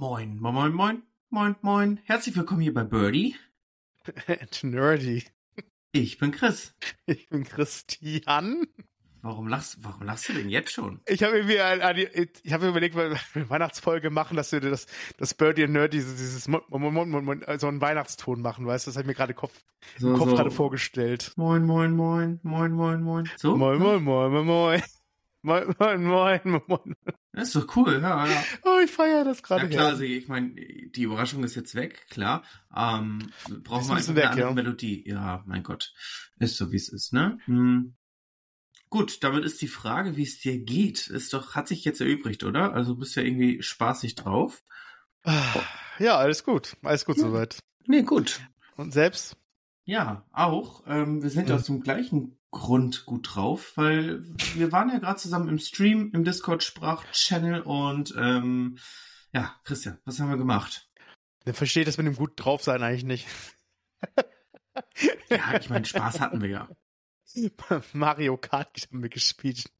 Moin, moin, moin, moin, moin, moin. Herzlich willkommen hier bei Birdie. And nerdy. Ich bin Chris. Ich bin Christian. Warum lachst, warum lachst du denn jetzt schon? Ich habe die- ich habe überlegt, weil wir eine Weihnachtsfolge machen, dass wir das, das Birdie and Nerdy, dieses, so einen Weihnachtston machen, weißt du? Das habe ich mir gerade Kopf, So, Kopf so. gerade vorgestellt. Moin, moin, moin, moin, moin, moin. So? Moin, moin, moin, moin, moin. Moin, moin, moin, moin. Das ist doch cool, ja, ja. Oh, ich feiere das gerade. Ja klar, also ich meine, die Überraschung ist jetzt weg, klar. Ähm, brauchen wir ein einfach bisschen eine weg, andere ja. Melodie. Ja, mein Gott. Ist so, wie es ist, ne? Hm. Gut, damit ist die Frage, wie es dir geht. Ist doch, hat sich jetzt erübrigt, oder? Also bist ja irgendwie spaßig drauf. Ah, Ja, alles gut. Alles gut Ja. soweit. Nee, gut. Und selbst? Ja, auch. Ähm, wir sind Mhm. aus dem gleichen Grund gut drauf, weil wir waren ja gerade zusammen im Stream, im Discord-Sprach-Channel und ähm, ja, Christian, was haben wir gemacht? Der versteht das mit dem gut drauf sein eigentlich nicht. Ja, ich meine, Spaß hatten wir ja. Mario Kart haben wir gespielt.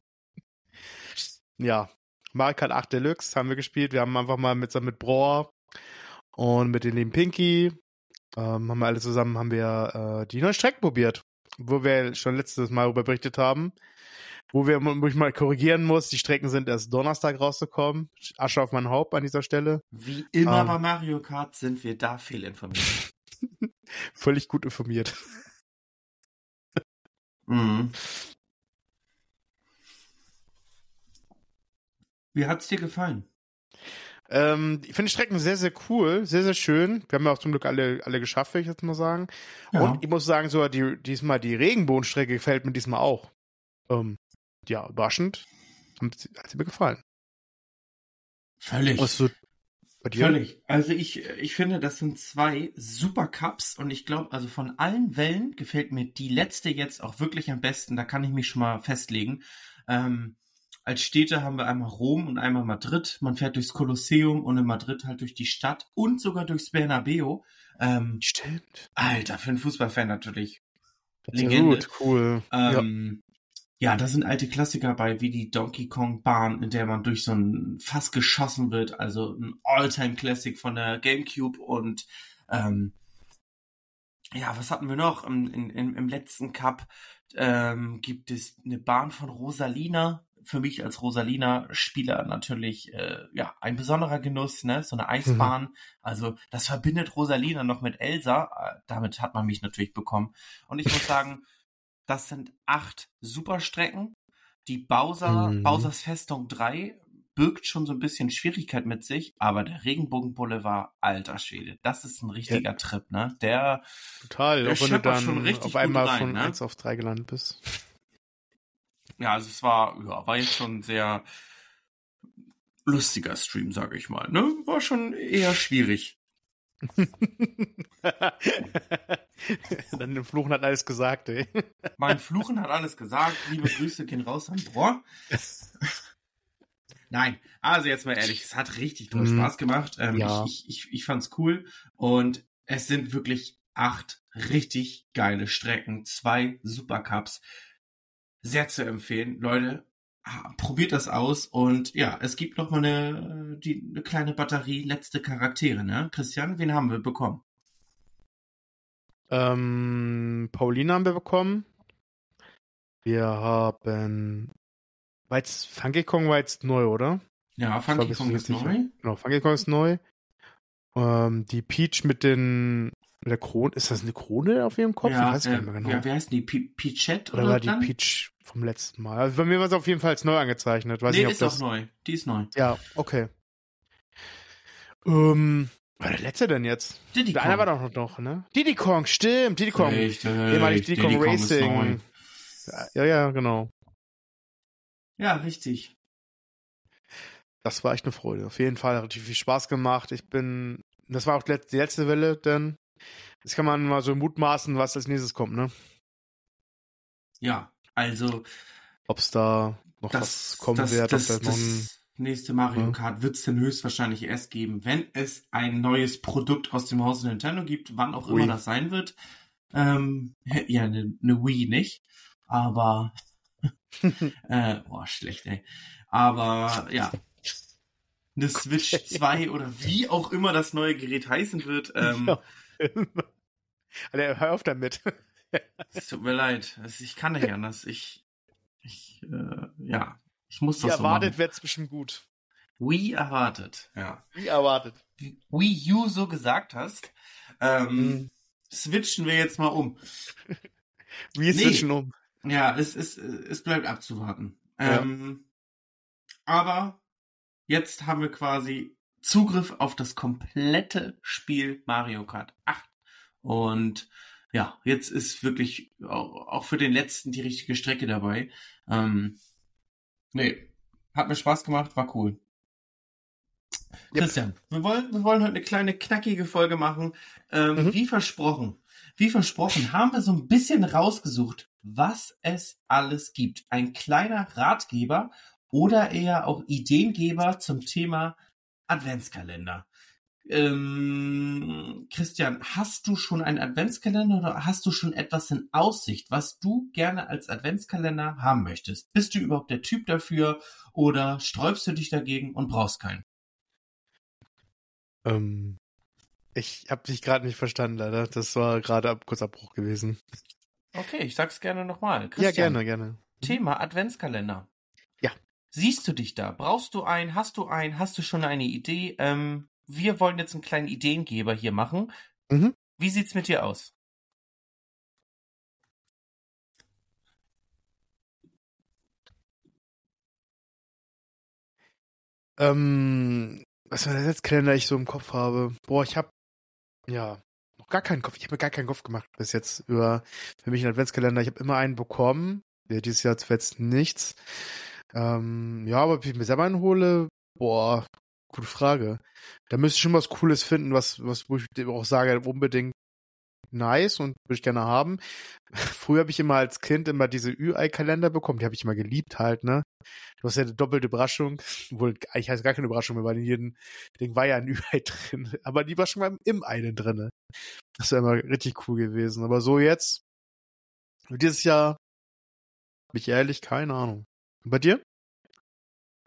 Ja, Mario Kart 8 Deluxe haben wir gespielt. Wir haben einfach mal mit, mit Broer und mit den lieben Pinky, ähm, haben wir alle zusammen, haben wir äh, die neuen Strecken probiert, wo wir schon letztes Mal darüber berichtet haben. Wo wir, wo ich mal korrigieren muss, die Strecken sind erst Donnerstag rausgekommen. Asche auf mein Haupt an dieser Stelle. Wie immer Ähm. bei Mario Kart sind wir da fehlinformiert. Völlig gut informiert. Mhm. Wie hat's dir gefallen? Ähm, ich finde die Strecken sehr, sehr cool, sehr, sehr schön. Wir haben ja auch zum Glück alle, alle geschafft, will ich jetzt mal sagen. Und ich muss sagen, sogar die, diesmal die Regenbogenstrecke gefällt mir diesmal auch. Ähm, ja, überraschend. Hat sie, hat sie mir gefallen. völlig. Was so bei dir? Völlig. Also ich, ich finde, das sind zwei super Cups und ich glaube, also von allen Wellen gefällt mir die letzte jetzt auch wirklich am besten. Da kann ich mich schon mal festlegen. Ähm, als Städte haben wir einmal Rom und einmal Madrid. Man fährt durchs Kolosseum und in Madrid halt durch die Stadt und sogar durchs Bernabeu. Ähm, Stimmt. Alter, für einen Fußballfan natürlich. Sehr Legende. gut, cool. ja. Ähm, ja. da sind alte Klassiker bei, wie die Donkey Kong Bahn, in der man durch so ein Fass geschossen wird. Also ein All-Time Classic von der Gamecube und ähm, ja, was hatten wir noch? Im, in, im letzten Cup ähm, gibt es eine Bahn von Rosalina. Für mich als Rosalina-Spieler natürlich äh, ja ein besonderer Genuss, ne? So eine Eisbahn. Also das verbindet Rosalina noch mit Elsa. Äh, damit hat man mich natürlich bekommen. Und ich muss sagen, das sind acht Superstrecken. Die Bowser, Mhm. Bowsers Festung 3 birgt schon so ein bisschen Schwierigkeit mit sich, aber der Regenbogenboulevard, alter Schwede, das ist ein richtiger Trip, ne? Der, Total. der Auch wenn du dann schon richtig auf einmal rein, von ne? 1 auf 3 gelandet bist. Ja, also es war, ja, war jetzt schon ein sehr lustiger Stream, sage ich mal, ne? War schon eher schwierig. dann im Fluchen hat alles gesagt, ey. Mein Fluchen hat alles gesagt. Liebe Grüße gehen raus an Boah. Nein, also jetzt mal ehrlich, es hat richtig doll Mhm. Spaß gemacht. Ähm, Ja. ich, ich, ich, ich fand's cool und es sind wirklich acht richtig geile Strecken, zwei Supercups. Sehr zu empfehlen, Leute. ah, Probiert das aus und ja, es gibt noch mal eine, die, eine kleine Batterie letzte Charaktere, ne? Christian, wen haben wir bekommen? Ähm, Pauline haben wir bekommen. Wir haben. War jetzt, Funky Kong war jetzt neu, oder? Ja, Funky Kong ist neu. Genau, Funky Kong ist neu. Ähm, die Peach mit den. Mit der Krone. Ist das eine Krone auf ihrem Kopf? Ja, ich weiß gar äh, nicht mehr genau. ja, wie heißt die? Pichette oder oder war die dann? Peach vom letzten Mal? Also bei mir war es auf jeden Fall als neu angezeichnet. Weiß nee, nicht, ist das. auch neu. Die ist neu. Ja, okay. Ähm, war der letzte denn jetzt? Diddy Der Kong. eine war doch noch, noch ne? Diddy Kong, stimmt, Diddy Kong. Richtig, Ehemalig Diddy Kong ist neu. Racing. Ja, ja, genau. Ja, richtig. Das war echt eine Freude. Auf jeden Fall hat viel Spaß gemacht. Ich bin, das war auch die letzte Welle, denn jetzt kann man mal so mutmaßen, was als nächstes kommt, ne? Ja, also Ob es da noch das, was kommen das, wird, das, ob da noch ein, das nächste Mario Ja. Kart wird es denn höchstwahrscheinlich erst geben, wenn es ein neues Produkt aus dem Hause Nintendo gibt, wann auch Wii. immer das sein wird. Ähm, ja, eine ne Wii nicht, aber äh, boah, schlecht, ey. Aber ja, eine Switch 2 oder wie auch immer das neue Gerät heißen wird. Ähm, ja. Also, hör auf damit. Es tut mir leid. Ich kann nicht anders. Ich, ich, äh, ja, ich muss das Wie so erwartet wird's bestimmt gut. Wie erwartet, ja. Wie erwartet. Wie you so gesagt hast, ähm, mhm. switchen wir jetzt mal um. wir nee. switchen um. Ja, es, es, es bleibt abzuwarten. Ja. Ähm, aber jetzt haben wir quasi Zugriff auf das komplette Spiel Mario Kart 8. Und ja, jetzt ist wirklich auch, für den letzten die richtige Strecke dabei. Ähm, nee, hat mir Spaß gemacht, war cool. Yep. Christian, wir wollen, wir wollen heute eine kleine knackige Folge machen. Ähm, mhm. Wie versprochen, wie versprochen, haben wir so ein bisschen rausgesucht, was es alles gibt. Ein kleiner Ratgeber oder eher auch Ideengeber zum Thema Adventskalender. Ähm, Christian, hast du schon einen Adventskalender oder hast du schon etwas in Aussicht, was du gerne als Adventskalender haben möchtest? Bist du überhaupt der Typ dafür oder sträubst du dich dagegen und brauchst keinen? Ähm, ich habe dich gerade nicht verstanden, leider. Das war gerade ab, kurz Abbruch gewesen. Okay, ich sag's gerne nochmal. Ja, gerne, gerne. Thema Adventskalender. Ja. Siehst du dich da? Brauchst du einen? Hast du einen? Hast du schon eine Idee? Ähm, wir wollen jetzt einen kleinen Ideengeber hier machen. Mhm. Wie sieht's mit dir aus? Ähm, was war der Adventskalender ich so im Kopf habe? Boah, ich habe ja noch gar keinen Kopf. Ich habe mir gar keinen Kopf gemacht bis jetzt über für mich einen Adventskalender. Ich habe immer einen bekommen. Ja, dieses Jahr zuletzt nichts. Ähm, ja, aber ob ich mir selber einen hole, boah, gute Frage. Da müsste ich schon was Cooles finden, was, was, wo ich auch sage, unbedingt nice und würde ich gerne haben. Früher habe ich immer als Kind immer diese Ü-Ei-Kalender bekommen, die habe ich immer geliebt halt, ne? Du hast ja eine doppelte Überraschung, wohl eigentlich heißt gar keine Überraschung mehr, weil in jedem Ding war ja ein Ü-Ei drin, aber die war im Ei drin. Das wäre immer richtig cool gewesen. Aber so jetzt, dieses Jahr, bin ich ehrlich, keine Ahnung. Und bei dir?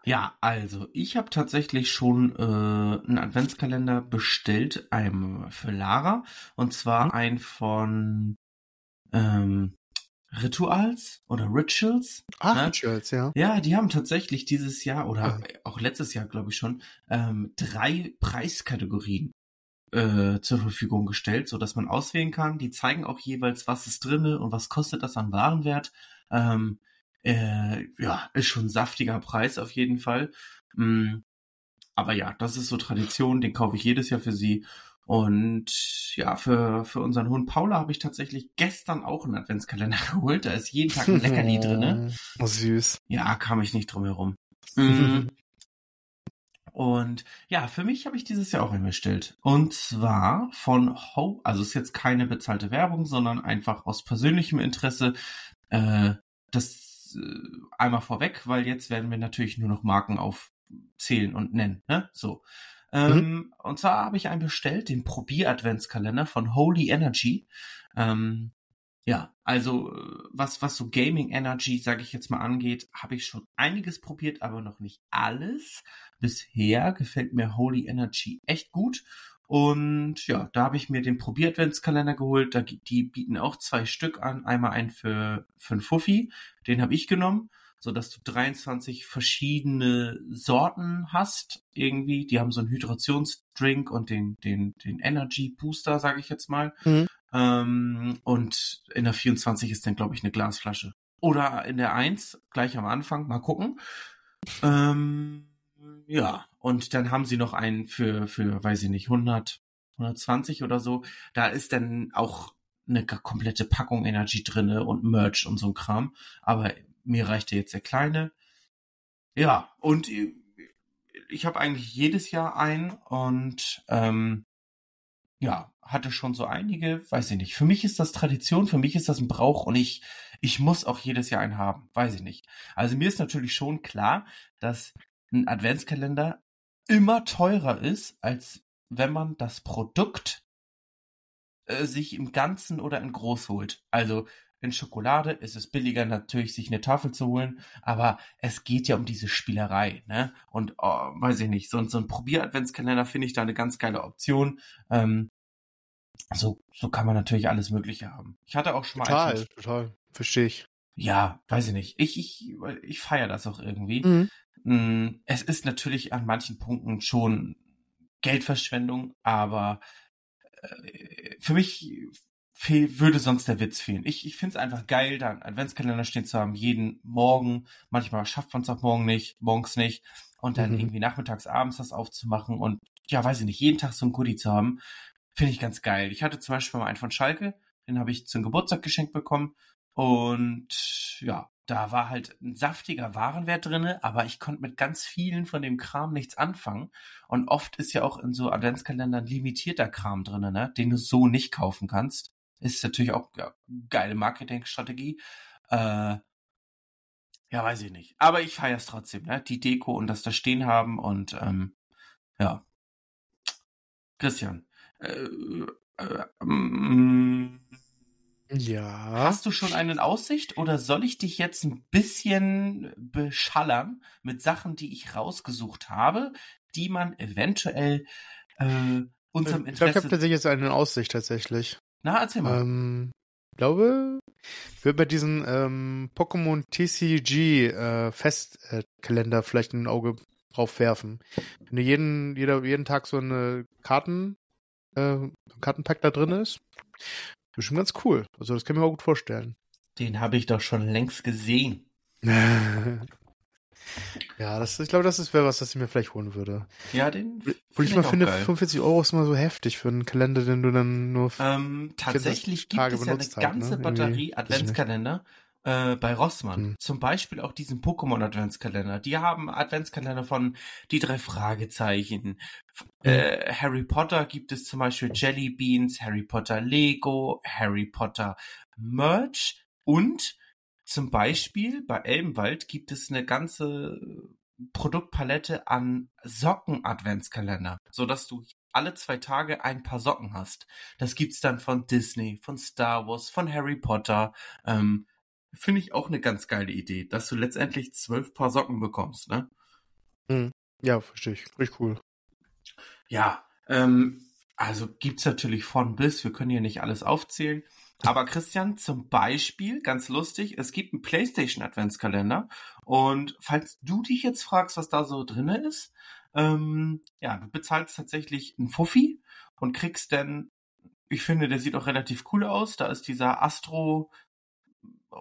Ja, also ich habe tatsächlich schon äh, einen Adventskalender bestellt, einem für Lara, und zwar mhm. ein von ähm, Rituals oder Rituals. Ah, ne? Rituals, ja. Ja, die haben tatsächlich dieses Jahr oder ja. auch letztes Jahr, glaube ich schon, ähm, drei Preiskategorien äh, zur Verfügung gestellt, so dass man auswählen kann. Die zeigen auch jeweils, was ist drinne und was kostet das an Warenwert. Ähm, äh, ja, ist schon ein saftiger Preis auf jeden Fall. Mm, aber ja, das ist so Tradition, den kaufe ich jedes Jahr für sie. Und ja, für, für unseren Hund Paula habe ich tatsächlich gestern auch einen Adventskalender geholt. Da ist jeden Tag ein Leckerli drinne. Oh, süß. Ja, kam ich nicht drum herum. Mm. Und ja, für mich habe ich dieses Jahr auch einen bestellt. Und zwar von Ho, also ist jetzt keine bezahlte Werbung, sondern einfach aus persönlichem Interesse. Äh, das äh, einmal vorweg, weil jetzt werden wir natürlich nur noch Marken aufzählen und nennen. Ne? So. Ähm, mhm. Und zwar habe ich einen bestellt, den Probier-Adventskalender von Holy Energy. Ähm, ja, also äh, was, was so Gaming Energy, sage ich jetzt mal, angeht, habe ich schon einiges probiert, aber noch nicht alles. Bisher gefällt mir Holy Energy echt gut. Und ja, da habe ich mir den Probier-Adventskalender geholt. Da, die bieten auch zwei Stück an. Einmal einen für, für einen Fuffi, den habe ich genommen, so dass du 23 verschiedene Sorten hast. Irgendwie, die haben so einen Hydrationsdrink und den, den, den Energy Booster, sage ich jetzt mal. Mhm. Ähm, und in der 24 ist dann, glaube ich, eine Glasflasche. Oder in der 1, gleich am Anfang, mal gucken. Ähm, ja, und dann haben sie noch einen für, für, weiß ich nicht, 100, 120 oder so. Da ist dann auch eine komplette Packung Energy drinne und Merch und so ein Kram. Aber mir reichte jetzt der kleine. Ja, und ich habe eigentlich jedes Jahr einen und ähm, ja, hatte schon so einige, weiß ich nicht. Für mich ist das Tradition, für mich ist das ein Brauch und ich, ich muss auch jedes Jahr einen haben, weiß ich nicht. Also mir ist natürlich schon klar, dass ein Adventskalender immer teurer ist, als wenn man das Produkt äh, sich im Ganzen oder in groß holt. Also in Schokolade ist es billiger natürlich, sich eine Tafel zu holen, aber es geht ja um diese Spielerei, ne? Und oh, weiß ich nicht, so, so ein Probier-Adventskalender finde ich da eine ganz geile Option. Ähm, so, so kann man natürlich alles Mögliche haben. Ich hatte auch schon mal Total, total. Verstehe ich. Ja, weiß ich nicht. Ich, ich, ich feiere das auch irgendwie. Mhm. Mm, Es ist natürlich an manchen Punkten schon Geldverschwendung, aber äh, für mich fehl, würde sonst der Witz fehlen. Ich, ich finde es einfach geil, da einen Adventskalender stehen zu haben, jeden Morgen. Manchmal schafft man es auch morgen nicht, morgens nicht. Und dann Mhm. irgendwie nachmittags, abends das aufzumachen und ja, weiß ich nicht, jeden Tag so ein Goodie zu haben, finde ich ganz geil. Ich hatte zum Beispiel mal einen von Schalke, den habe ich zum Geburtstag geschenkt bekommen. Und ja, da war halt ein saftiger Warenwert drinne, aber ich konnte mit ganz vielen von dem Kram nichts anfangen. Und oft ist ja auch in so Adventskalendern limitierter Kram drinne, ne, den du so nicht kaufen kannst. Ist natürlich auch ja, geile Marketingstrategie. Äh, ja, weiß ich nicht. Aber ich feiere es trotzdem, ne? Die Deko und das da stehen haben und ähm, ja. Christian, äh, äh, mm, Ja. Hast du schon eine Aussicht oder soll ich dich jetzt ein bisschen beschallern mit Sachen, die ich rausgesucht habe, die man eventuell äh, unserem ich glaube, ich habe Interesse... tatsächlich jetzt eine Aussicht tatsächlich. Na, erzähl mal. Ähm, ich glaube, ich würde bei diesen ähm, Pokémon TCG äh, Festkalender vielleicht ein Auge drauf werfen. Wenn du jeden, jeder, jeden Tag so eine Karten, äh, ein Kartenpack da drin ist, bestimmt ganz cool. Also das kann ich mir auch gut vorstellen. Den habe ich doch schon längst gesehen. ja, das, ich glaube, das ist wäre was, das ich mir vielleicht holen würde. Ja, den Wo ich mal finde, geil. 45 Euro ist immer so heftig für einen Kalender, den du dann nur Ähm, tatsächlich gibt Tage es ja eine ganze ne? Irgendwie, Batterie. Adventskalender äh, bei Rossmann. Hm. Zum Beispiel auch diesen Pokémon Adventskalender. Die haben Adventskalender von die drei Fragezeichen. F- Hm. Äh, Harry Potter gibt es zum Beispiel Jelly Beans, Harry Potter Lego, Harry Potter Merch und zum Beispiel bei Elbenwald gibt es eine ganze Produktpalette an Socken-Adventskalender, sodass du alle zwei Tage ein paar Socken hast. Das gibt's dann von Disney, von Star Wars, von Harry Potter. Ähm, Finde ich auch eine ganz geile Idee, dass du letztendlich zwölf Paar Socken bekommst, ne? Ja, verstehe ich. Richtig cool. Ja, ähm, also gibt's natürlich von bis. Wir können hier nicht alles aufzählen. Aber Christian, zum Beispiel, ganz lustig, es gibt einen PlayStation Adventskalender. Und falls du dich jetzt fragst, was da so drinne ist, ähm, ja, du bezahlst tatsächlich einen Fuffi und kriegst dann, ich finde, der sieht auch relativ cool aus. Da ist dieser Astro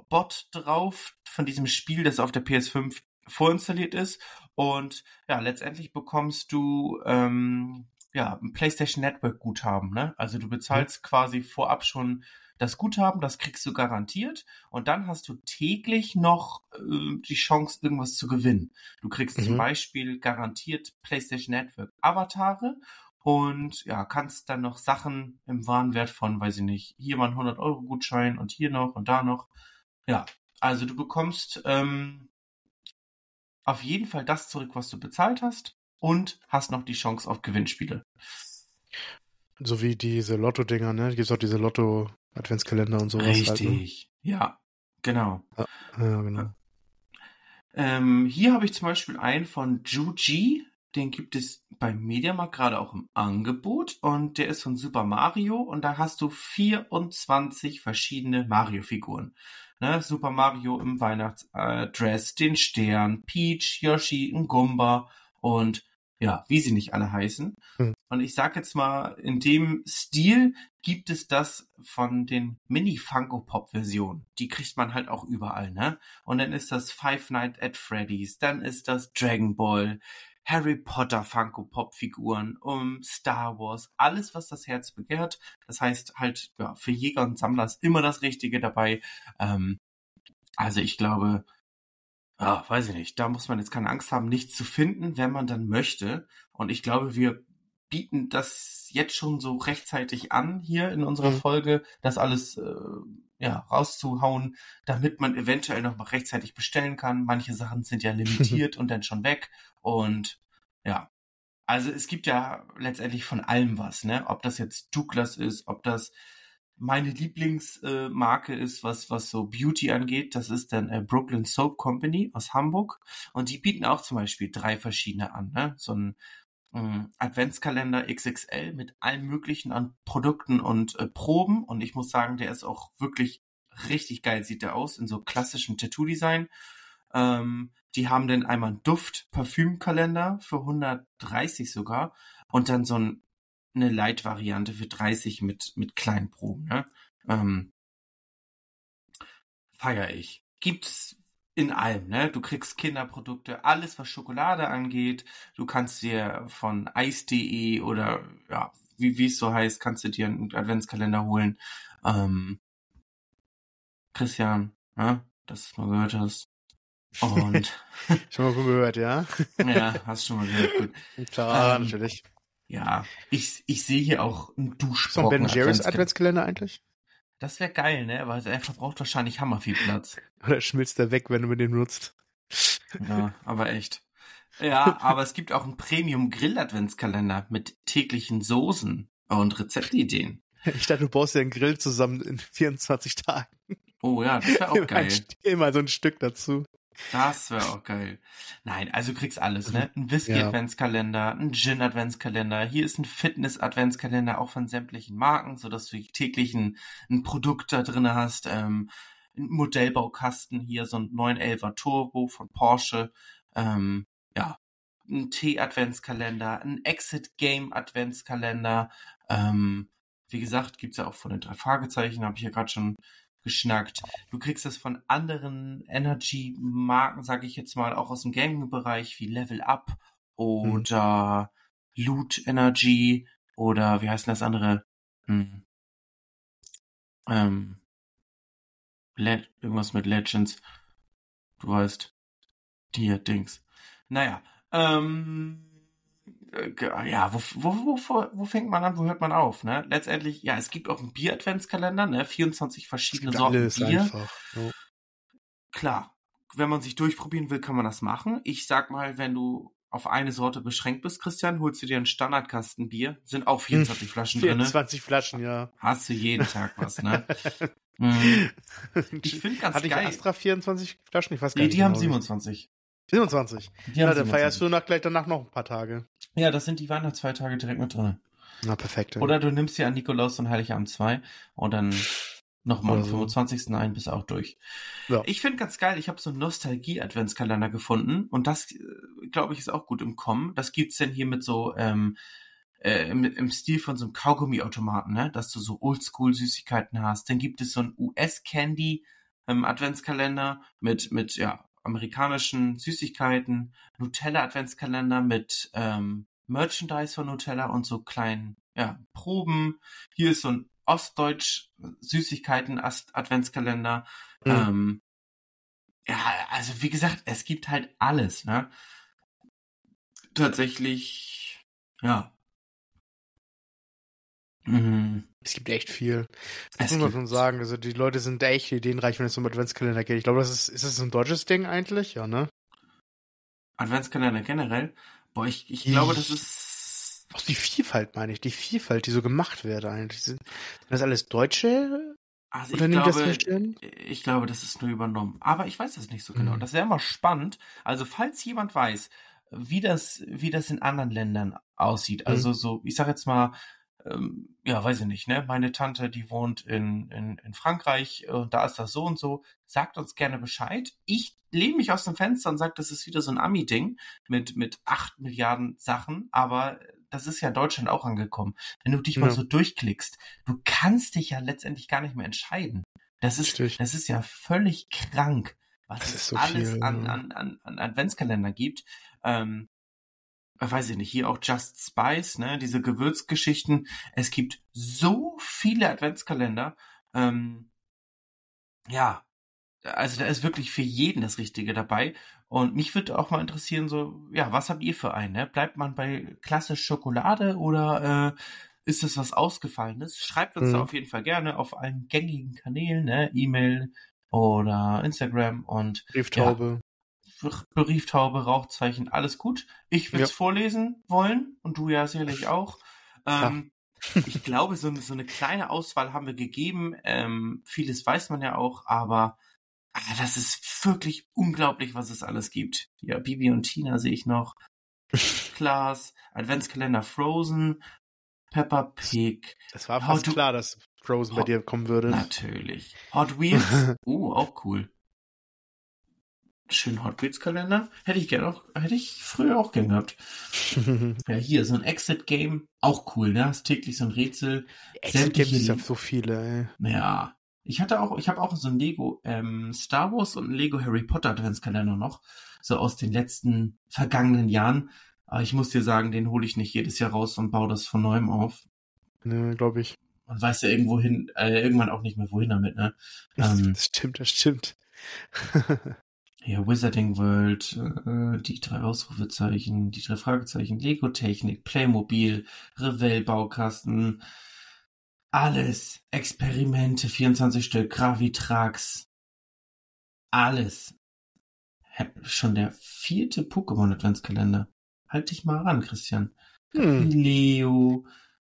Bot drauf von diesem Spiel, das auf der PS5 vorinstalliert ist. Und ja, letztendlich bekommst du ähm, ja ein PlayStation Network Guthaben. Ne? Also du bezahlst quasi vorab schon das Guthaben, das kriegst du garantiert. Und dann hast du täglich noch äh, die Chance, irgendwas zu gewinnen. Du kriegst zum Mhm. Beispiel garantiert PlayStation Network Avatare und ja, kannst dann noch Sachen im Warenwert von, weiß ich nicht, hier mal ein 100 Euro Gutschein und hier noch und da noch. Ja, also du bekommst ähm, auf jeden Fall das zurück, was du bezahlt hast und hast noch die Chance auf Gewinnspiele. So wie diese Lotto-Dinger, ne? Gibt es auch diese Lotto-Adventskalender und sowas. Halt, ne? Richtig, ja, genau. Ja, genau. Ähm, hier habe ich zum Beispiel einen von Juji. Den gibt es beim Mediamarkt gerade auch im Angebot. Und der ist von Super Mario. Und da hast du 24 verschiedene Mario-Figuren. Ne? Super Mario im Weihnachtsdress, den Stern, Peach, Yoshi, ein Gumba und ja, wie sie nicht alle heißen. Hm. Und ich sag jetzt mal, in dem Stil gibt es das von den Mini-Funko-Pop-Versionen. Die kriegt man halt auch überall, ne? Und dann ist das Five Nights at Freddy's, dann ist das Dragon Ball, Harry Potter Funko Pop Figuren, um Star Wars, alles was das Herz begehrt. Das heißt halt ja für Jäger und Sammler ist immer das Richtige dabei. Ähm, also ich glaube, ja, weiß ich nicht, da muss man jetzt keine Angst haben, nichts zu finden, wenn man dann möchte. Und ich glaube, wir bieten das jetzt schon so rechtzeitig an hier in unserer Mhm. Folge, das alles äh, ja rauszuhauen, damit man eventuell noch mal rechtzeitig bestellen kann. Manche Sachen sind ja limitiert und dann schon weg. Und ja, also es gibt ja letztendlich von allem was, ne? Ob das jetzt Douglas ist, ob das meine Lieblingsmarke äh, ist, was, was so Beauty angeht, das ist dann äh, Brooklyn Soap Company aus Hamburg. Und die bieten auch zum Beispiel drei verschiedene an. Ne? So ein Adventskalender XXL mit allen möglichen an Produkten und äh, Proben. Und ich muss sagen, der ist auch wirklich richtig geil, sieht der aus, in so klassischem Tattoo-Design. Ähm, die haben dann einmal einen Duft-Parfüm-Kalender für 130 sogar und dann so ein eine Light-Variante für 30 mit, mit kleinen Proben. Ne? Ähm, feier ich. Gibt's in allem, ne? Du kriegst Kinderprodukte, alles was Schokolade angeht. Du kannst dir von Eis.de oder ja, wie wie es so heißt, kannst du dir einen Adventskalender holen. Ähm, Christian, ne? Dass du mal gehört hast. Und schon mal gehört, ja? ja, hast schon mal gehört. Gut. Klar, ähm, natürlich. Ja, ich, ich sehe hier auch einen Duschbrocken. So ein Ben Jerry's Adventskalender eigentlich? Das wäre geil, ne? Weil er verbraucht wahrscheinlich hammer viel Platz. Oder schmilzt er weg, wenn du mit dem nutzt. Ja, aber echt. Ja, aber es gibt auch einen Premium Grill Adventskalender mit täglichen Soßen und Rezeptideen. Ich dachte, du baust dir einen Grill zusammen in 24 Tagen. Oh ja, das wäre auch geil. Immer so ein Stück dazu. Das wäre auch geil. Nein, also du kriegst alles, ne? Ein Whisky-Adventskalender, ein Gin-Adventskalender, hier ist ein Fitness-Adventskalender auch von sämtlichen Marken, so dass du täglich ein, ein Produkt da drin hast. Ähm, ein Modellbaukasten, hier so ein 911er Turbo von Porsche. Ähm, ja, ein Tee-Adventskalender, ein Exit-Game-Adventskalender. Ähm, wie gesagt, gibt's ja auch von den drei Fragezeichen, habe ich ja gerade schon geschnackt. Du kriegst es von anderen Energy-Marken, sage ich jetzt mal, auch aus dem Gaming-Bereich wie Level Up oder mhm. Loot Energy oder wie heißt denn das andere? Hm. Ähm, irgendwas mit Legends. Du weißt. Die Dings. Naja, ähm, äh, ja, wo, wo, wo, wo fängt man an, wo hört man auf, ne? Letztendlich, ja, es gibt auch einen Bier-Adventskalender, ne? 24 verschiedene Sorten Bier. Einfach, ja. Klar, wenn man sich durchprobieren will, kann man das machen. Ich sag mal, wenn du auf eine Sorte beschränkt bist, Christian, holst du dir einen Standardkasten Bier, sind auch 24 hm, Flaschen 24 drin. 24 Flaschen, ja. Hast du jeden Tag was, ne? mhm. Ich finde ganz Hatte geil. Ich Astra 24 Flaschen? Ich weiß gar nee, nicht. die genau haben 27. 27. Die ja, dann feierst du nach, gleich danach noch ein paar Tage. Ja, das sind die Weihnachtsfeiertage direkt mit drin. Na, perfekt. Ja. Oder du nimmst dir an Nikolaus und Heiligabend 2 und dann nochmal am 25. ein, bis auch durch. Ja. Ich finde ganz geil, ich habe so einen Nostalgie-Adventskalender gefunden und das, äh, glaube ich, ist auch gut im Kommen. Das gibt's denn hier mit so, ähm, äh, im, im Stil von so einem Kaugummi-Automaten, ne? dass du so Oldschool-Süßigkeiten hast. Dann gibt es so einen US-Candy ähm, Adventskalender mit, mit, ja, amerikanischen Süßigkeiten, Nutella-Adventskalender mit ähm, Merchandise von Nutella und so kleinen ja, Proben. Hier ist so ein Ostdeutsch Süßigkeiten Adventskalender. Mhm. Ähm, ja, also wie gesagt, es gibt halt alles, ne? Tatsächlich, ja. Mhm. Es gibt echt viel. Das muss man schon sagen. Also die Leute sind echt ideenreich, wenn es um Adventskalender geht. Ich glaube, das ist, ist das ein deutsches Ding eigentlich? Ja, ne? Adventskalender generell? Boah, ich, ich glaube, das ist. Auch die Vielfalt, meine ich. Die Vielfalt, die so gemacht wird eigentlich. Sind das alles Deutsche? Also ich glaube, ich glaube, das ist nur übernommen. Aber ich weiß das nicht so genau. Mhm. Das wäre mal spannend. Also falls jemand weiß, wie das, wie das in anderen Ländern aussieht. Mhm. Also so, ich sag jetzt mal, ähm, ja, weiß ich nicht, ne? Meine Tante, die wohnt in, in, in Frankreich und da ist das so und so. Sagt uns gerne Bescheid. Ich lehne mich aus dem Fenster und sage, das ist wieder so ein Ami-Ding mit, mit acht Milliarden Sachen, aber das ist ja in Deutschland auch angekommen. Wenn du dich ja. mal so durchklickst, du kannst dich ja letztendlich gar nicht mehr entscheiden. Das ist, das ist ja völlig krank, was es so alles viel, an, an, an, an Adventskalender gibt. Ähm, weiß ich nicht, hier auch Just Spice, ne, diese Gewürzgeschichten. Es gibt so viele Adventskalender. Ähm, ja, also da ist wirklich für jeden das Richtige dabei. Und mich würde auch mal interessieren, so, ja, was habt ihr für einen? Ne? Bleibt man bei klassisch Schokolade oder äh, ist das was Ausgefallenes? Schreibt uns mhm. da auf jeden Fall gerne auf allen gängigen Kanälen, ne? E-Mail oder Instagram und Brieftaube. Brieftaube, Rauchzeichen, alles gut. Ich würde es ja. vorlesen wollen und du ja sicherlich auch. Ähm, ich glaube, so, so eine kleine Auswahl haben wir gegeben. Ähm, vieles weiß man ja auch, aber ah, das ist wirklich unglaublich, was es alles gibt. Ja, Bibi und Tina sehe ich noch. Klaas, Adventskalender Frozen, Peppa Pig. Das war fast klar, dass Frozen Hot, bei dir kommen würde. Natürlich. Hot Wheels. uh, auch cool. Schön Hot Wheels Kalender. Hätte ich gerne auch, hätte ich früher auch gern gehabt. ja, hier, so ein Exit Game. Auch cool, ne? Hast täglich so ein Rätsel. Exit Games ist ja so viele, ey. Ja. Ich hatte auch, ich habe auch so ein Lego ähm, Star Wars und ein Lego Harry Potter Adventskalender noch. So aus den letzten vergangenen Jahren. Aber ich muss dir sagen, den hole ich nicht jedes Jahr raus und baue das von neuem auf. Ne, glaube ich. Man weiß ja irgendwo hin, äh, irgendwann auch nicht mehr wohin damit, ne? Ähm, das stimmt, das stimmt. Ja, Wizarding World, äh, die drei Ausrufezeichen, die drei Fragezeichen, Lego Technik, Playmobil, Revell Baukasten, alles. Experimente, 24 Stück, Gravitrax, alles. Schon der vierte Pokémon Adventskalender. Halt dich mal ran, Christian. Hm. Leo.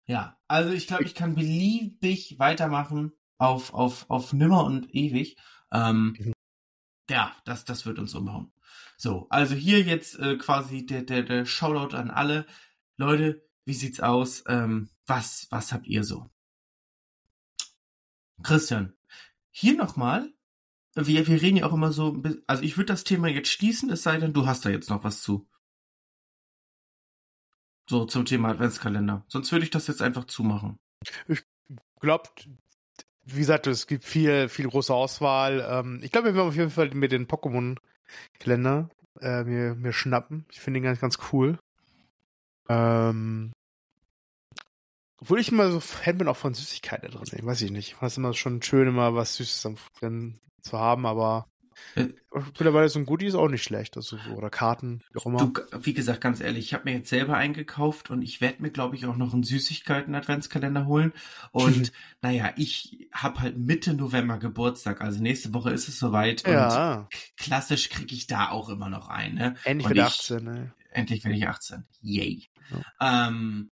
Ja, also ich glaube, ich kann beliebig weitermachen auf, auf, auf nimmer und ewig. Ähm, mhm ja, das, das wird uns umhauen. So, also hier jetzt äh, quasi der, der, der Shoutout an alle. Leute, wie sieht's aus? Ähm, was, was habt ihr so? Christian, hier nochmal. Wir, wir reden ja auch immer so, also ich würde das Thema jetzt schließen, es sei denn, du hast da jetzt noch was zu. So, zum Thema Adventskalender. Sonst würde ich das jetzt einfach zumachen. Ich glaube, wie gesagt, es gibt viel, viel große Auswahl. Ähm, ich glaube, wir werden auf jeden Fall mit den Pokémon-Kalender äh, mir, mir schnappen. Ich finde den ganz, ganz cool. Ähm, obwohl ich immer so Fan bin auch von Süßigkeiten drin. Weiß ich nicht. Ich fand es immer schon schön, immer was Süßes drin zu haben, aber äh, Mittlerweile so ein Goodie ist auch nicht schlecht, also so, oder Karten, wie auch immer. Du, wie gesagt, ganz ehrlich, ich habe mir jetzt selber eingekauft und ich werde mir, glaube ich, auch noch einen Süßigkeiten-Adventskalender holen. Und naja, ich habe halt Mitte November Geburtstag, also nächste Woche ist es soweit. Ja. Und klassisch kriege ich da auch immer noch einen. Ne? Endlich werde ich 18, ne? Endlich werde ich 18. Yay. Ja. Ähm,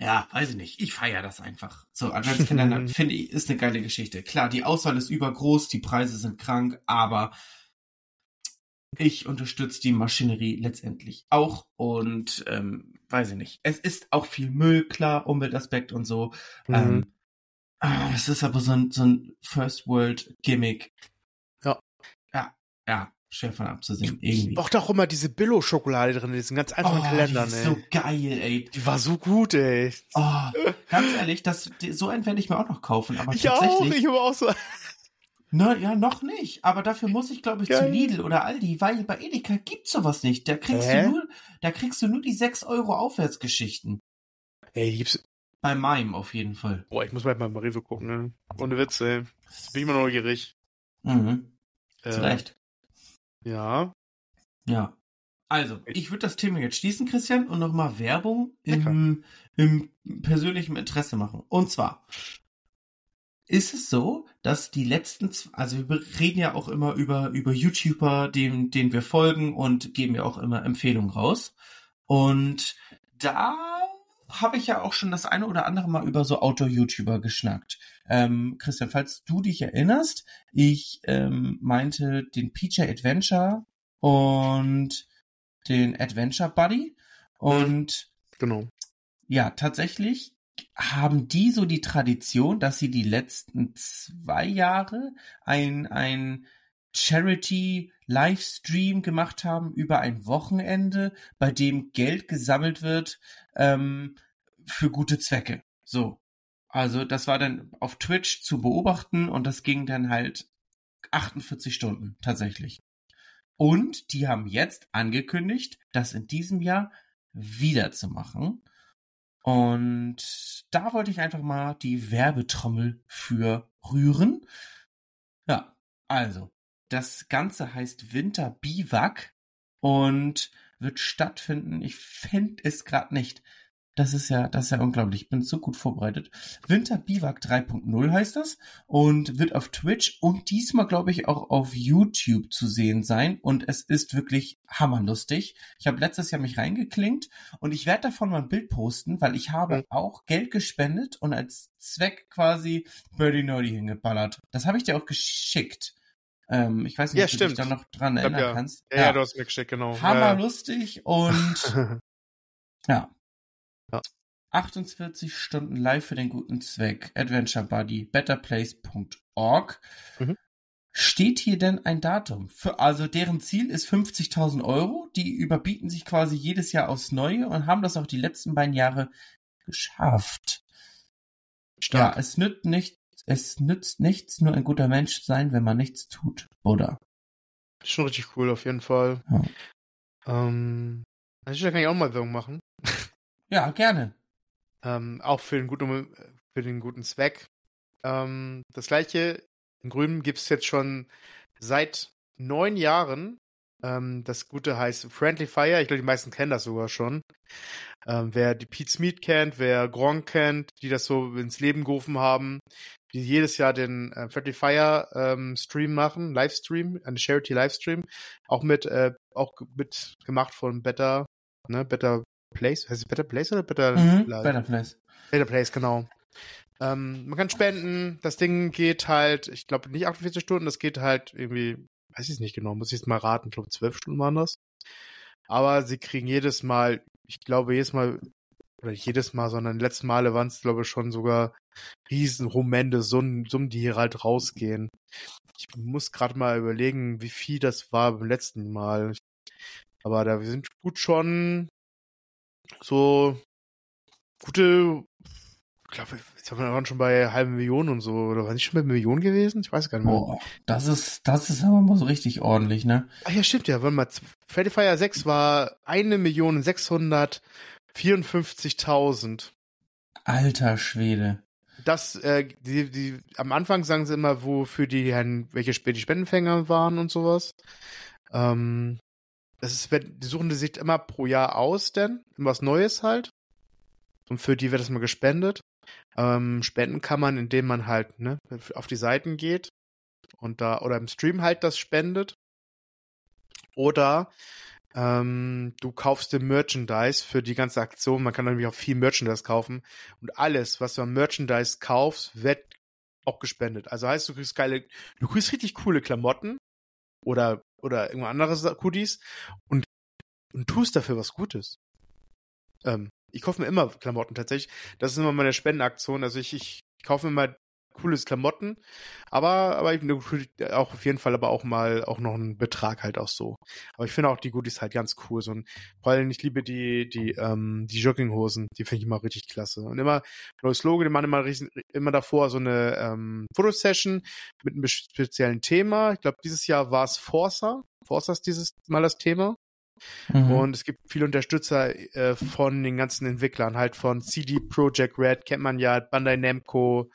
ja, weiß ich nicht. Ich feiere das einfach. So, Adventskalender finde ich, ist eine geile Geschichte. Klar, die Auswahl ist übergroß, die Preise sind krank, aber ich unterstütze die Maschinerie letztendlich auch und ähm, weiß ich nicht. Es ist auch viel Müll, klar, Umweltaspekt und so. Mhm. Ähm, ah, es ist aber so ein, so ein First World Gimmick. Ja. Ja, ja schwer von abzusehen. Irgendwie. Ich mochte auch immer diese Billo-Schokolade drin, diesen ganz einfachen oh, Kalender, die ist ey. so geil, ey. Die war so gut, ey. Oh, ganz ehrlich, das, so einen werde ich mir auch noch kaufen, aber ich. Auch, ich habe auch so. Ne, ja, noch nicht. Aber dafür muss ich, glaube ich, Geil. zu Lidl oder Aldi, weil bei Edeka gibt's sowas nicht. Da kriegst Hä? du nur, da kriegst du nur die 6 Euro Aufwärtsgeschichten. Ey, gibt's. Bei meinem auf jeden Fall. Boah, ich muss mal bei Marive gucken, ne? Ohne Witz, ey. Bin ich mal neugierig. Mhm. Äh, Zu Recht. Ja. Ja. Also, ich würde das Thema jetzt schließen, Christian, und nochmal Werbung im, im persönlichen Interesse machen. Und zwar ist es so, dass die letzten, also wir reden ja auch immer über, über YouTuber, den, den wir folgen und geben ja auch immer Empfehlungen raus. Und da habe ich ja auch schon das eine oder andere Mal über so Outdoor-YouTuber geschnackt. Ähm, Christian, falls du dich erinnerst, ich ähm, meinte den PJ Adventure und den Adventure Buddy. Und genau. Ja, tatsächlich haben die so die Tradition, dass sie die letzten zwei Jahre ein, ein Charity Livestream gemacht haben über ein Wochenende, bei dem Geld gesammelt wird ähm, für gute Zwecke. So. Also das war dann auf Twitch zu beobachten und das ging dann halt 48 Stunden tatsächlich. Und die haben jetzt angekündigt, das in diesem Jahr wieder zu machen. Und da wollte ich einfach mal die Werbetrommel für rühren. Ja, also, das Ganze heißt Winter Biwak und wird stattfinden. Ich fände es gerade nicht Das ist ja, das ist ja unglaublich. Ich bin so gut vorbereitet. Winter Biwak 3.0 heißt das und wird auf Twitch und diesmal glaube ich auch auf YouTube zu sehen sein und es ist wirklich hammerlustig. Ich habe letztes Jahr mich reingeklinkt und ich werde davon mal ein Bild posten, weil ich habe auch Geld gespendet und als Zweck quasi Birdie Nerdy hingeballert. Das habe ich dir auch geschickt. Ähm, ich weiß nicht, Ja, ob du stimmt. dich da noch dran glaub, erinnern ja. kannst. Ja, ja, du hast mir geschickt, genau. Hammerlustig und ja. Ja. 48 Stunden live für den guten Zweck. Adventure Buddy, betterplace.org. Mhm. Steht hier denn ein Datum? Für, also deren Ziel ist 50.000 Euro. Die überbieten sich quasi jedes Jahr aufs Neue und haben das auch die letzten beiden Jahre geschafft. Stark. Ja, es nützt nicht, es nützt nichts, nur ein guter Mensch sein, wenn man nichts tut, oder? Ist schon richtig cool, auf jeden Fall. Ja. Ähm, der Stelle kann ich auch mal Werbung machen. Ja, gerne. Ähm, auch für den guten, für den guten Zweck. Ähm, das gleiche in Grün gibt es jetzt schon seit neun Jahren. Ähm, das Gute heißt Friendly Fire. Ich glaube, die meisten kennen das sogar schon. Ähm, wer die Pete Smith kennt, wer Gronk kennt, die das so ins Leben gerufen haben, die jedes Jahr den äh, Friendly Fire ähm, Stream machen, Livestream, eine Charity Livestream, auch mit, äh, auch mit gemacht von Better, ne, Better Place, heißt es Better Place oder Better Mhm? Better Place. Better Place, genau. Ähm, man kann spenden, das Ding geht halt, ich glaube nicht 48 Stunden, das geht halt irgendwie, weiß ich es nicht genau, muss ich jetzt mal raten, ich glaube 12 Stunden waren das. Aber sie kriegen jedes Mal, ich glaube jedes Mal, oder nicht jedes Mal, sondern letzten Male waren es, glaube ich, schon sogar riesen Rumende, Summen, Summen, die hier halt rausgehen. Ich muss gerade mal überlegen, wie viel das war beim letzten Mal. Aber da sind gut schon so gute, ich glaube, jetzt waren wir schon bei halben Millionen und so. Oder war nicht schon bei Millionen gewesen? Ich weiß gar nicht mehr. Boah, das ist, das ist aber mal so richtig ordentlich, ne? Ach ja, stimmt ja. Warte mal, Freddy Fire 6 war eine Million 654.000. Alter Schwede. Das, äh, die, die, am Anfang sagen sie immer, wofür die, welche Sp- die Spendenfänger waren und sowas. Ähm, das ist, die suchen die sich immer pro Jahr aus, denn was Neues halt. Und für die wird das mal gespendet. Ähm, spenden kann man, indem man halt ne, auf die Seiten geht und da oder im Stream halt das spendet. Oder ähm, du kaufst dir Merchandise für die ganze Aktion. Man kann nämlich auch viel Merchandise kaufen. Und alles, was du am Merchandise kaufst, wird auch gespendet. Also heißt, du kriegst geile, du kriegst richtig coole Klamotten oder, oder irgendwas anderes Goodies und, und tust dafür was Gutes. Ähm, ich kaufe mir immer Klamotten tatsächlich. Das ist immer meine Spendenaktion. Also ich, ich kaufe mir mal cooles Klamotten, aber aber ich auch auf jeden Fall aber auch mal auch noch einen Betrag halt auch so. Aber ich finde auch die Goodies halt ganz cool. So ein, vor allem ich liebe die die ähm, die Jogginghosen, die finde ich immer richtig klasse. Und immer neues Logo, die machen immer immer davor so eine ähm, Fotosession mit einem speziellen Thema. Ich glaube dieses Jahr war es Forza. Forza ist dieses Mal das Thema. Mhm. Und es gibt viele Unterstützer äh, von den ganzen Entwicklern, halt von CD Projekt Red, kennt man ja, Bandai Namco,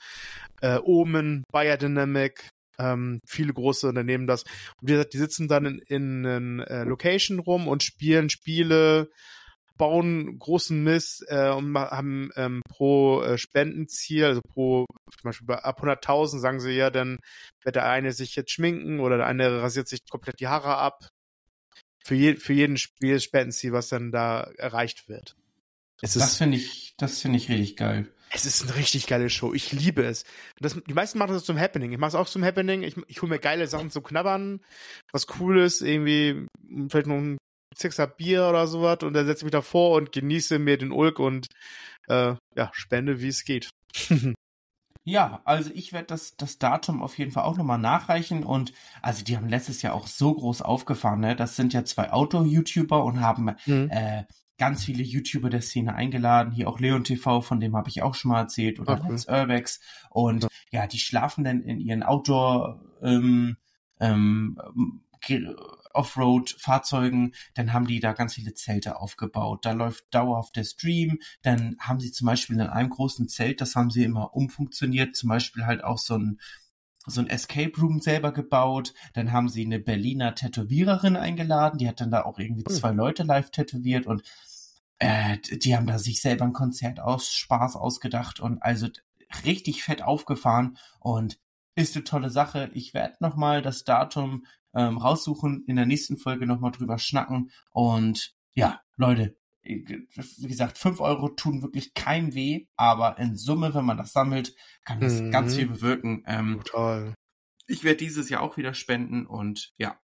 äh, Omen, Biodynamic, ähm, viele große Unternehmen das. Und wie gesagt, die sitzen dann in, in, in äh, Location rum und spielen Spiele, bauen großen Mist äh, und haben ähm, pro äh, Spendenziel, also pro, zum Beispiel bei ab 100.000 sagen sie ja, dann wird der eine sich jetzt schminken oder der andere rasiert sich komplett die Haare ab. Für, je, für jeden Spiel Spendenziel, was dann da erreicht wird. Es das ist, finde ich, das finde ich richtig geil. es ist eine richtig geile Show. Ich liebe es. Das, die meisten machen das zum Happening. Ich mache es auch zum Happening. Ich, ich hole mir geile Sachen zum Knabbern, was Cooles, irgendwie vielleicht noch ein Sixer Bier oder sowas und dann setze ich mich davor und genieße mir den Ulk und äh, ja, spende, wie es geht. Ja, also ich werde das, das Datum auf jeden Fall auch nochmal nachreichen und also die haben letztes Jahr auch so groß aufgefahren, ne? Das sind ja zwei Auto-YouTuber und haben Mhm. äh, ganz viele YouTuber der Szene eingeladen. Hier auch Leon TV, von dem habe ich auch schon mal erzählt, oder cool. Let's Urbex. Und ja, die schlafen dann in ihren Outdoor ähm, ähm, Offroad-Fahrzeugen, dann haben die da ganz viele Zelte aufgebaut. Da läuft dauerhaft der Stream. Dann haben sie zum Beispiel in einem großen Zelt, das haben sie immer umfunktioniert, zum Beispiel halt auch so ein so ein Escape Room selber gebaut. Dann haben sie eine Berliner Tätowiererin eingeladen, die hat dann da auch irgendwie Cool. zwei Leute live tätowiert und äh, die haben da sich selber ein Konzert aus Spaß ausgedacht und also richtig fett aufgefahren und ist eine tolle Sache. Ich werde nochmal das Datum ähm, raussuchen, in der nächsten Folge nochmal drüber schnacken. Und ja, Leute, wie gesagt, fünf Euro tun wirklich keinem weh, aber in Summe, wenn man das sammelt, kann das mhm. ganz viel bewirken. Ähm, Total. Ich werde dieses Jahr auch wieder spenden und ja,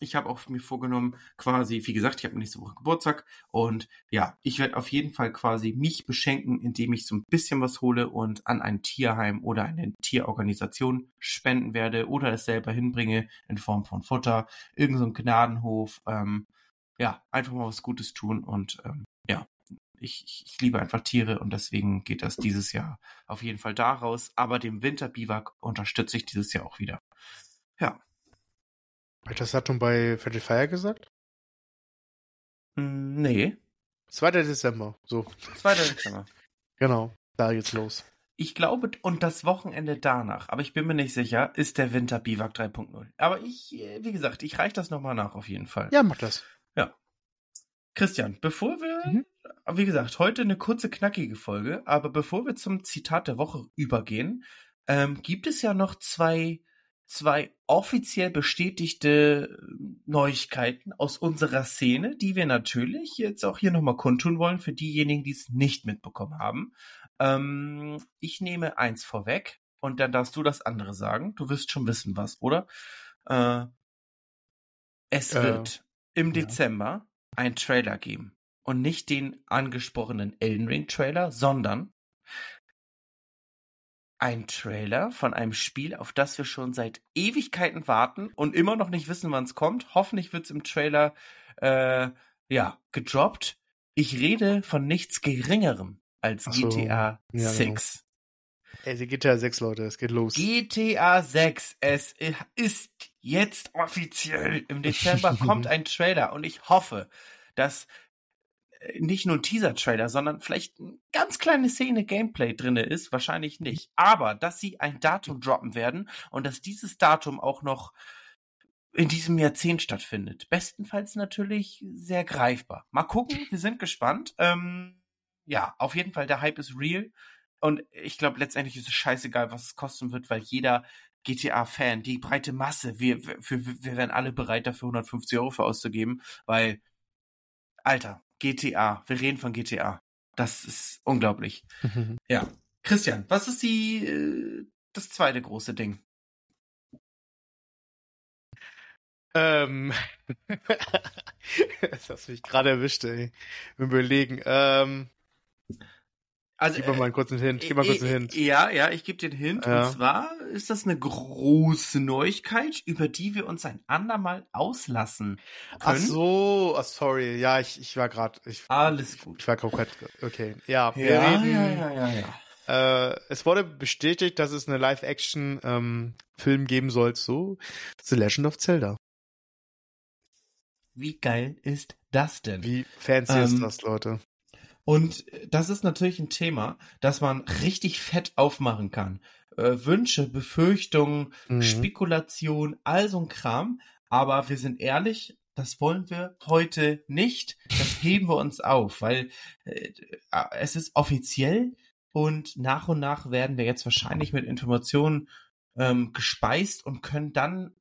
ich habe auch mir vorgenommen, quasi, wie gesagt, ich habe nächste Woche Geburtstag und ja, ich werde auf jeden Fall quasi mich beschenken, indem ich so ein bisschen was hole und an ein Tierheim oder eine Tierorganisation spenden werde oder es selber hinbringe in Form von Futter, irgendein so Gnadenhof. Ähm, ja, einfach mal was Gutes tun und ähm, ja, ich, ich, ich liebe einfach Tiere und deswegen geht das dieses Jahr auf jeden Fall daraus. Aber dem Winterbiwak unterstütze ich dieses Jahr auch wieder. Ja, habe ich das Datum bei Friendly Fire gesagt? Hm, nee. 2. Dezember, so. 2. Dezember. genau, da geht's los. Ich glaube, und das Wochenende danach, aber ich bin mir nicht sicher, ist der Winter Biwak 3.0. Aber ich, äh, wie gesagt, ich reiche das nochmal nach auf jeden Fall. Ja, mach das. Ja. Christian, bevor wir, mhm. wie gesagt, heute eine kurze, knackige Folge, aber bevor wir zum Zitat der Woche übergehen, ähm, gibt es ja noch zwei zwei offiziell bestätigte äh, Neuigkeiten aus unserer Szene, die wir natürlich jetzt auch hier nochmal kundtun wollen für diejenigen, die es nicht mitbekommen haben. Ähm, ich nehme eins vorweg und dann darfst du das andere sagen. Du wirst schon wissen, was, oder? Äh, es äh, wird im ja. Dezember ein Trailer geben. Und nicht den angesprochenen Elden Ring Trailer, sondern ein Trailer von einem Spiel, auf das wir schon seit Ewigkeiten warten und immer noch nicht wissen, wann es kommt. Hoffentlich wird es im Trailer äh, ja gedroppt. Ich rede von nichts Geringerem als so, GTA ja, 6. Genau. Ey, GTA 6, Leute, es geht los. GTA 6, es ist jetzt offiziell. Im Dezember kommt ein Trailer und ich hoffe, dass nicht nur ein Teaser-Trailer, sondern vielleicht eine ganz kleine Szene Gameplay drinne ist, wahrscheinlich nicht. Aber dass sie ein Datum droppen werden und dass dieses Datum auch noch in diesem Jahrzehnt stattfindet. Bestenfalls natürlich sehr greifbar. Mal gucken, wir sind gespannt. Ähm, ja, auf jeden Fall, der Hype ist real. Und ich glaube, letztendlich ist es scheißegal, was es kosten wird, weil jeder GTA-Fan, die breite Masse, wir, wir, wir wären alle bereit, dafür 150 Euro für auszugeben, weil, Alter, GTA. Wir reden von GTA. Das ist unglaublich. ja. Christian, was ist die äh, das zweite große Ding? Ähm. das hast du mich gerade erwischt, ey. Überlegen. Ähm. Also, gib mal, äh, mal einen kurzen Hint. Gib mal einen kurzen Hint. Ja, ja, ich gebe den Hint. Ja. Und zwar ist das eine große Neuigkeit, über die wir uns ein andermal auslassen können. Ach so, oh, sorry. Ja, ich, ich war gerade. Alles gut. Ich war komplett. Okay. Ja, ja, reden, ja, ja, ja, ja. Äh, es wurde bestätigt, dass es eine Live-Action-Film ähm, geben soll zu The Legend of Zelda. Wie geil ist das denn? Wie fancy ähm, ist das, Leute? Und das ist natürlich ein Thema, das man richtig fett aufmachen kann. Äh, Wünsche, Befürchtungen, mhm. Spekulation, all so ein Kram. Aber wir sind ehrlich, das wollen wir heute nicht. Das heben wir uns auf, weil äh, es ist offiziell und nach und nach werden wir jetzt wahrscheinlich mit Informationen ähm, gespeist und können dann,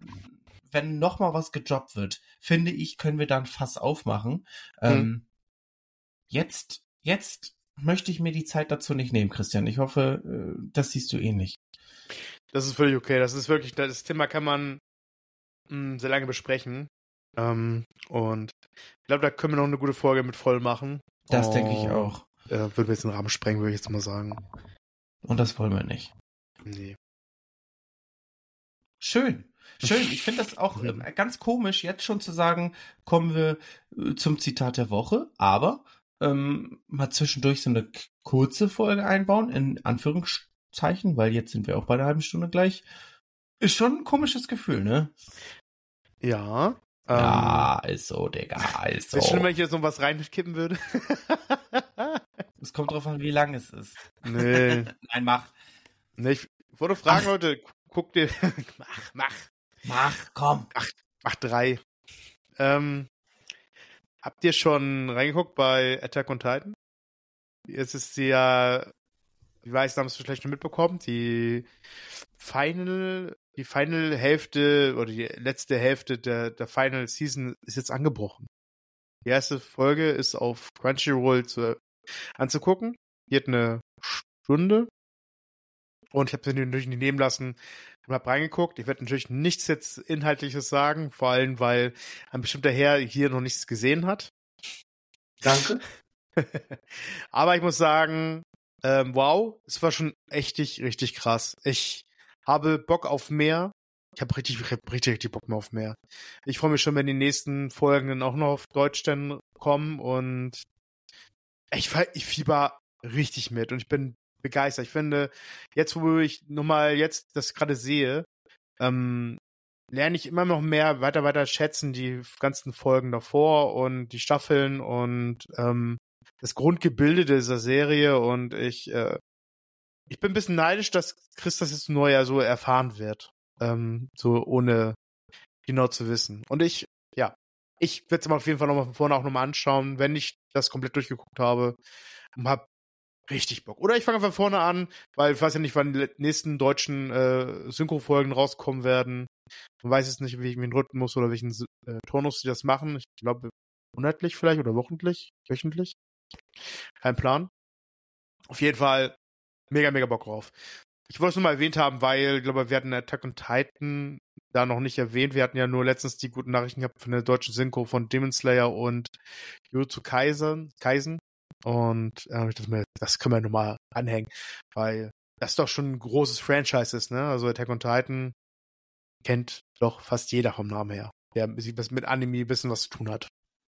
wenn noch mal was gedroppt wird, finde ich, können wir dann Fass aufmachen. Mhm. Ähm, jetzt jetzt möchte ich mir die Zeit dazu nicht nehmen, Christian. Ich hoffe, äh, das siehst du ähnlich. Das ist völlig okay. Das ist wirklich, das Thema kann man mh, hm, sehr lange besprechen. Ähm, und ich glaube, da können wir noch eine gute Folge mit voll machen. Das denke ich auch. Äh, würde wir jetzt den Rahmen sprengen, würde ich jetzt mal sagen. Und das wollen wir nicht. Nee. Schön. Schön. Ich finde das auch äh, ganz komisch, jetzt schon zu sagen, kommen wir äh, zum Zitat der Woche. Aber ähm, mal zwischendurch so eine kurze Folge einbauen, in Anführungszeichen, weil jetzt sind wir auch bei einer halben Stunde gleich. Ist schon ein komisches Gefühl, ne? Ja. Ja, ähm, ist so, Digga, ist so. Ist schön, wenn ich jetzt noch was reinkippen würde. Es kommt drauf an, wie lang es ist. Nee. Nein, mach. Nee, ich wollte fragen, ach. Leute, guck dir. mach, mach. Mach, komm. Ach, mach drei. Ähm, Habt ihr schon reingeguckt bei Attack on Titan? Jetzt ist ja, ich weiß, haben es vielleicht schon mitbekommen, die Final, die Final Hälfte oder die letzte Hälfte der, der Final Season ist jetzt angebrochen. Die erste Folge ist auf Crunchyroll zu, anzugucken. Die hat eine Stunde. Und ich habe sie natürlich nicht nehmen lassen und habe reingeguckt. Ich werde natürlich nichts jetzt Inhaltliches sagen, vor allem, weil ein bestimmter Herr hier noch nichts gesehen hat. Danke. Aber ich muss sagen, ähm, wow, es war schon echt richtig krass. Ich habe Bock auf mehr. Ich habe richtig, richtig, richtig Bock mehr auf mehr. Ich freue mich schon, wenn die nächsten Folgen dann auch noch auf Deutsch dann kommen und ich, ich fieber richtig mit und ich bin begeistert. Ich finde, jetzt, wo ich nochmal jetzt das gerade sehe, ähm, lerne ich immer noch mehr weiter, weiter schätzen, die ganzen Folgen davor und die Staffeln und ähm, das Grundgebilde dieser Serie und ich, äh, ich bin ein bisschen neidisch, dass Chris das jetzt neu ja so erfahren wird. Ähm, so ohne genau zu wissen. Und ich, ja, ich werde es mal auf jeden Fall nochmal von vorne auch nochmal anschauen, wenn ich das komplett durchgeguckt habe. Und hab richtig Bock. Oder ich fange von vorne an, weil ich weiß ja nicht, wann die nächsten deutschen äh, Synchro-Folgen rauskommen werden. Man weiß es nicht, wie ich den Rhythmus oder welchen äh, Turnus sie das machen. Ich glaube, monatlich vielleicht oder wochentlich, wöchentlich. Kein Plan. Auf jeden Fall mega, mega Bock drauf. Ich wollte es nur mal erwähnt haben, weil, ich glaube, wir hatten Attack on Titan da noch nicht erwähnt. Wir hatten ja nur letztens die guten Nachrichten gehabt von der deutschen Synchro von Demon Slayer und Kaisen. Kaisen. Und äh, ich dachte mir, das können wir nochmal anhängen, weil das doch schon ein großes Franchise ist, ne? Also Attack on Titan kennt doch fast jeder vom Namen her, der mit Anime ein bisschen was zu tun hat.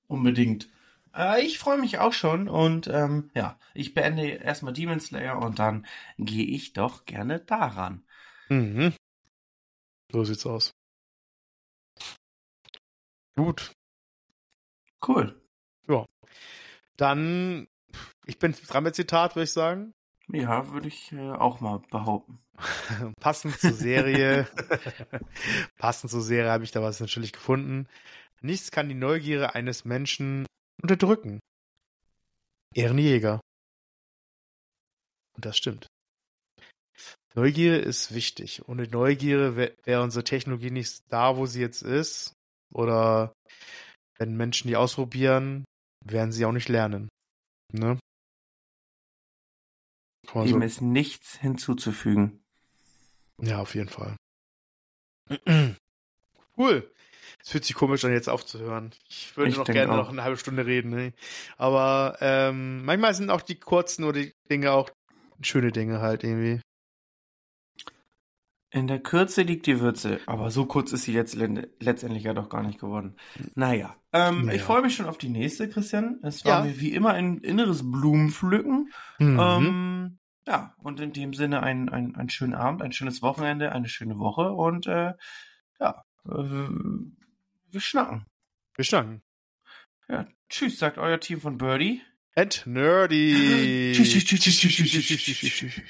Unbedingt. Äh, ich freue mich auch schon und ähm, ja, ich beende erstmal Demon Slayer und dann gehe ich doch gerne daran. Mhm. So sieht's aus. Gut. Cool. Ja. Dann, ich bin dran mit Zitat, würde ich sagen. Ja, würde ich äh, auch mal behaupten. passend zur Serie, passend zur Serie habe ich da was natürlich gefunden. Nichts kann die Neugierde eines Menschen unterdrücken. Ehrenjäger. Und das stimmt. Neugier ist wichtig. Ohne Neugier wäre unsere Technologie nicht da, wo sie jetzt ist. Oder wenn Menschen die ausprobieren, werden sie auch nicht lernen. Ne? Dem so. ist nichts hinzuzufügen. Ja, auf jeden Fall. cool. Es fühlt sich komisch an, jetzt aufzuhören. Ich würde ich noch gerne auch. noch eine halbe Stunde reden. Ne? Aber ähm, manchmal sind auch die kurzen oder die Dinge auch schöne Dinge halt irgendwie. In der Kürze liegt die Würze, aber so kurz ist sie jetzt letztendlich ja doch gar nicht geworden. Naja, ähm, naja. ich freue mich schon auf die nächste, Christian. Es war ja. mir wie immer ein inneres Blumenpflücken. Mhm. Ähm, ja, und in dem Sinne ein, ein, ein schönen Abend, ein schönes Wochenende, eine schöne Woche und äh, ja, äh, wir schnacken. Wir schnacken. Ja, tschüss, sagt euer Team von Birdie. And Nerdy. tschüss, tschüss, tschüss, tschüss, tschüss, tschüss, tschüss, tschüss.